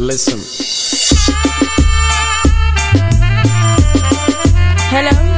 Listen. Hello.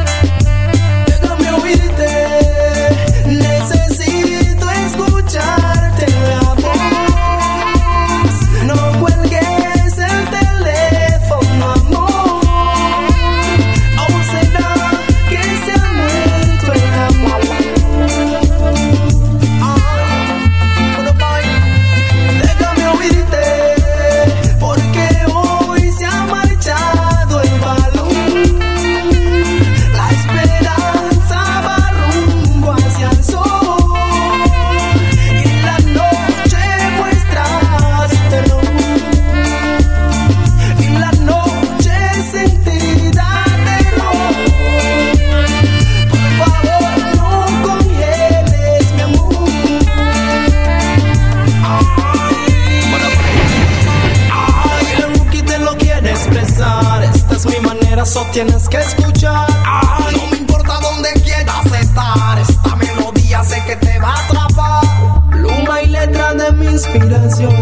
Inspiración.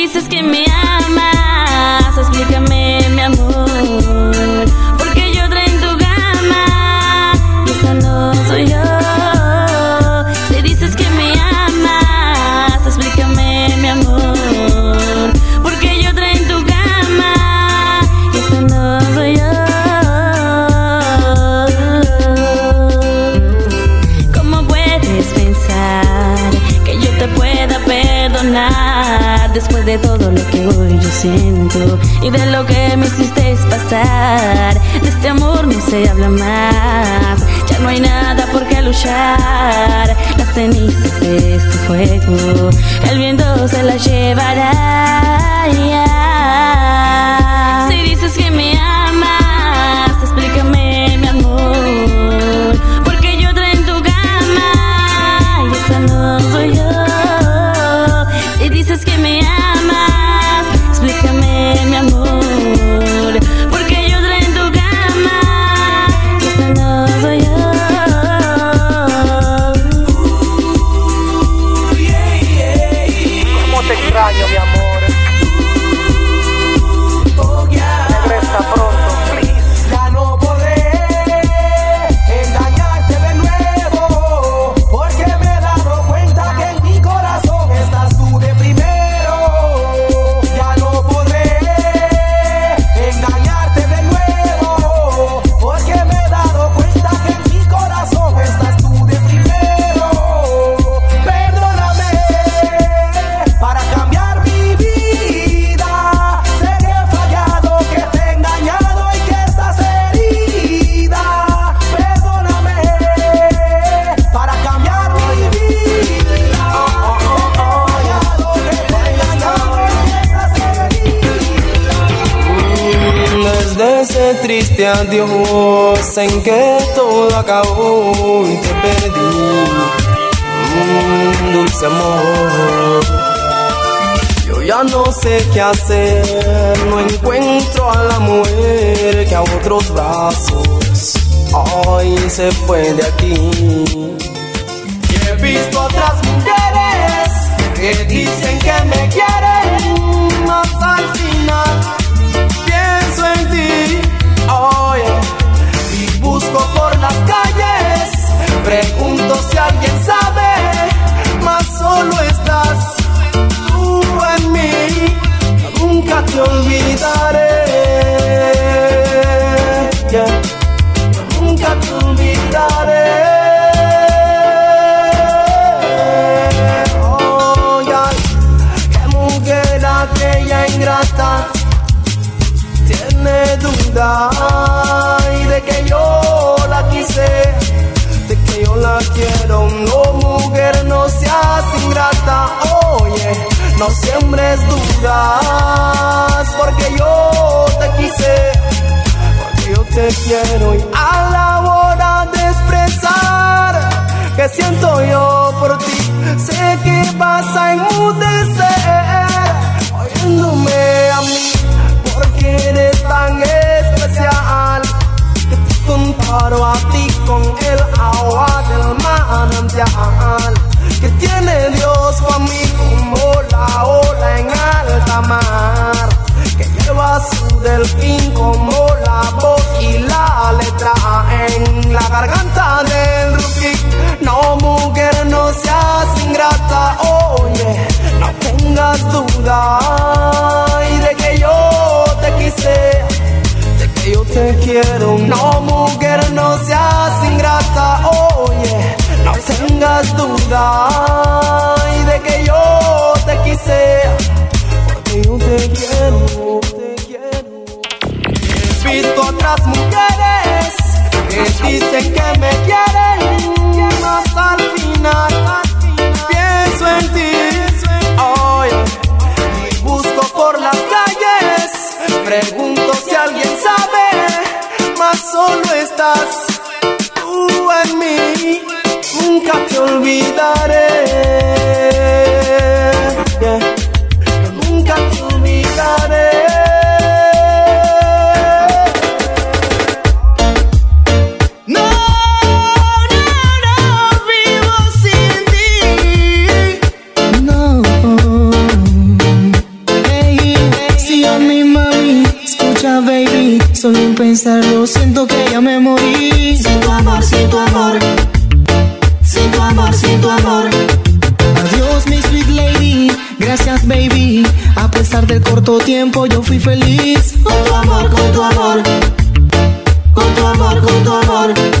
Dices que me amas, explícame mi amor. Y de lo que me hiciste pasar. De este amor no se habla más, ya no hay nada por qué luchar. Las cenizas de este fuego, el viento se las llevará. Si dices que me amas, adiós en que todo acabó y te perdí. Mm, dulce amor. Yo ya no sé qué hacer, no encuentro a la mujer que a otros brazos hoy se fue de aquí. Y he visto otras mujeres que dicen que me quieren, más al final pienso en ti las calles. Pregunto si alguien sabe, más solo estás tú en mí. Nunca te olvidaré. porque yo te quise, porque yo te quiero y a la hora de expresar que siento yo por ti, sé que vas a enmudecer. Y de que yo te quise, porque yo te quiero, te quiero. He visto otras mujeres que dicen que me quieren, más al final, pienso en ti. Oh, yeah. Y busco por las calles, pregunto si alguien sabe, más solo estás tú en mí nunca te olvidaré. amor.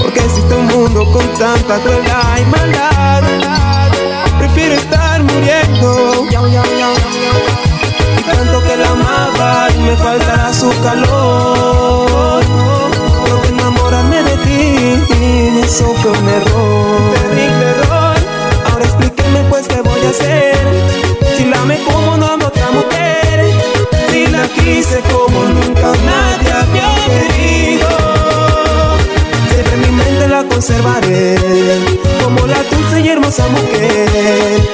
porque existe un mundo con tanta crueldad y maldad. Prefiero estar muriendo. Y tanto que la amaba y me faltará su calor. Creo que enamorarme de ti eso fue un error. Terrible error. Ahora explíqueme pues qué voy a hacer. Si la me como no a otra mujer. Si la quise Observaré como la dulce y hermosa mujer.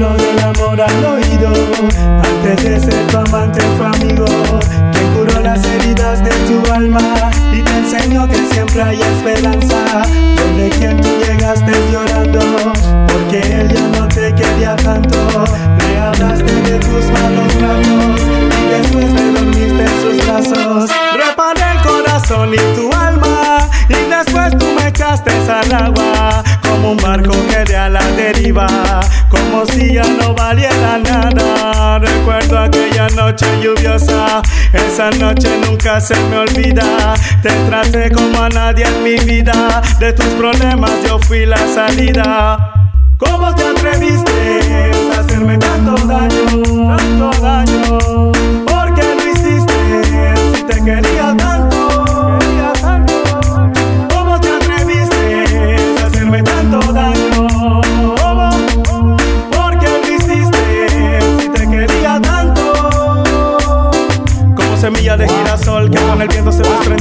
Habló del amor al oído, antes de ser tu amante fue amigo. Que curó las heridas de tu alma y te enseñó que siempre hay esperanza. Donde quien tú llegaste llorando, porque él ya no te quería tanto. Le hablaste de tus malos ratos y después te dormiste en sus brazos. Reparé el corazón y tu alma y después tú me echaste al agua como un barco que de a la deriva, como si ya no valiera nada. Recuerdo aquella noche lluviosa, esa noche nunca se me olvida. Te traté como a nadie en mi vida, de tus problemas yo fui la salida. ¿Cómo te atreviste a hacerme tanto daño, tanto daño? ¿Por qué lo hiciste si te quería tanto?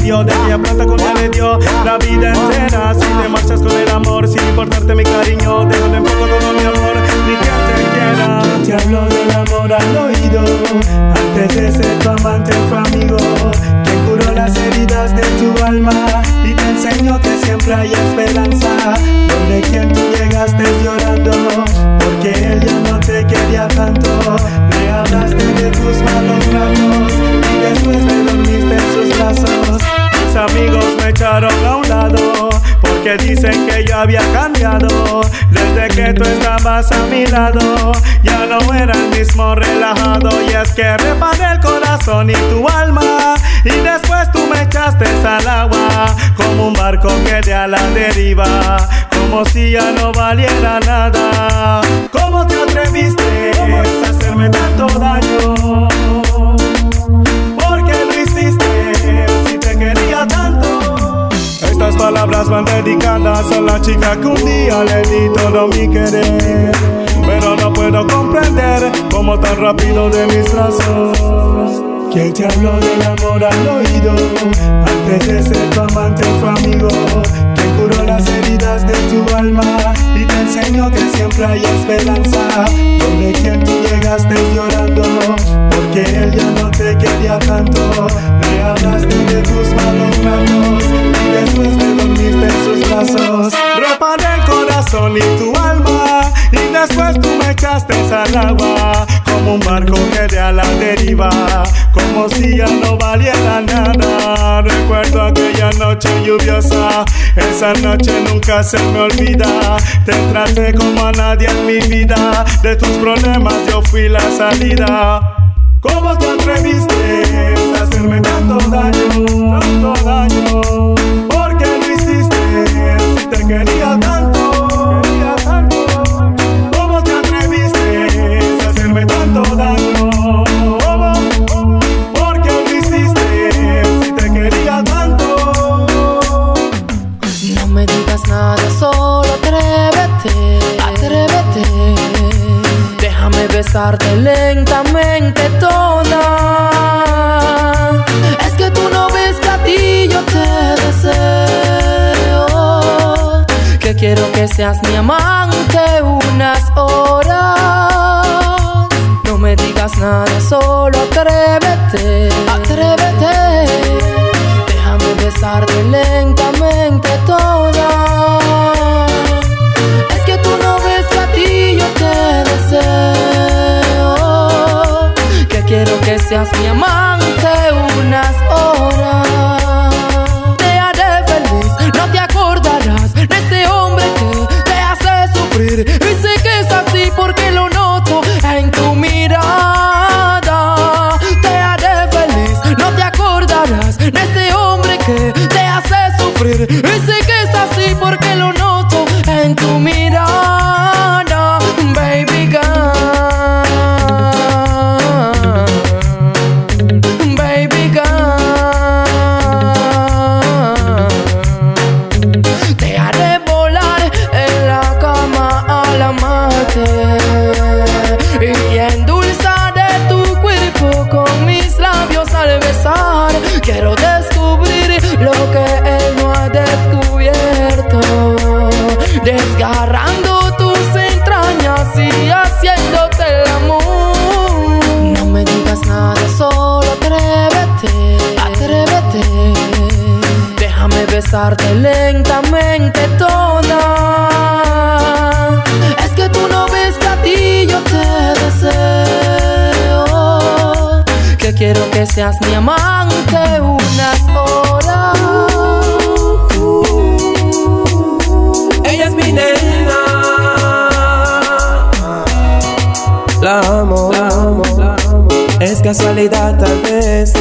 Desprendió De aquella planta con ya le dio. La vida entera Si te marchas con el amor sin importarte mi cariño. Déjame en poco todo mi amor ni que te quiera. Te hablo del amor al oído Antes de ser tu amante fue amigo. Que curó las heridas de tu alma Y te enseñó que siempre hay esperanza. Donde quien tú llegaste llorando Porque él ya no te quería tanto. Le hablaste de tus malos ratos Y después te dormiste en sus brazos Mis amigos me echaron a un lado Porque dicen que yo había cambiado. Desde que tú estabas a mi lado Ya no era el mismo relajado. Y es que reparé el corazón y tu alma Y después tú me echaste al agua Como un barco que de a la deriva Como si ya no valiera nada. ¿Cómo te atreviste a hacerme tanto daño? Palabras van dedicadas a la chica que un día le di todo mi querer. Pero no puedo comprender cómo tan rápido de mis brazos. ¿Quién te habló del amor al oído? Antes de ser tu amante fue amigo. Que curó las heridas de tu alma y te enseñó que siempre hay esperanza. Donde quien tú llegaste llorando, porque él ya no te quería tanto. Le hablaste de tus malos ratos después te dormiste en sus brazos. Reparé el corazón y tu alma y después tú me echaste al agua como un barco que de a la deriva, como si ya no valiera nada. Recuerdo aquella noche lluviosa, esa noche nunca se me olvida. Te traté como a nadie en mi vida, de tus problemas yo fui la salida. ¿Cómo te atreviste a hacerme tanto daño, tanto daño? Besarte lentamente toda. Es que tú no ves que a ti yo te deseo. Que quiero que seas mi amante unas horas. Quiero que seas mi Quiero descubrir lo que él no ha descubierto. Desgarrando tus entrañas y haciéndote el amor. No me digas nada, solo atrévete, atrévete. Déjame besarte lentamente toda. Es que tú no ves que a ti yo te deseo quiero que seas mi amante unas horas. Ella es mi nena. La amo, la amo, la amo. Es casualidad tal vez,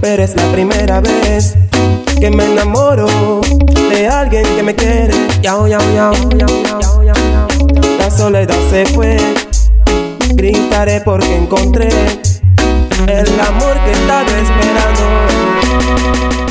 pero es la primera vez que me enamoro de alguien que me quiere. Yao, yao, yao, yao, yao, La soledad se fue. Gritaré porque encontré el amor que estaba esperando.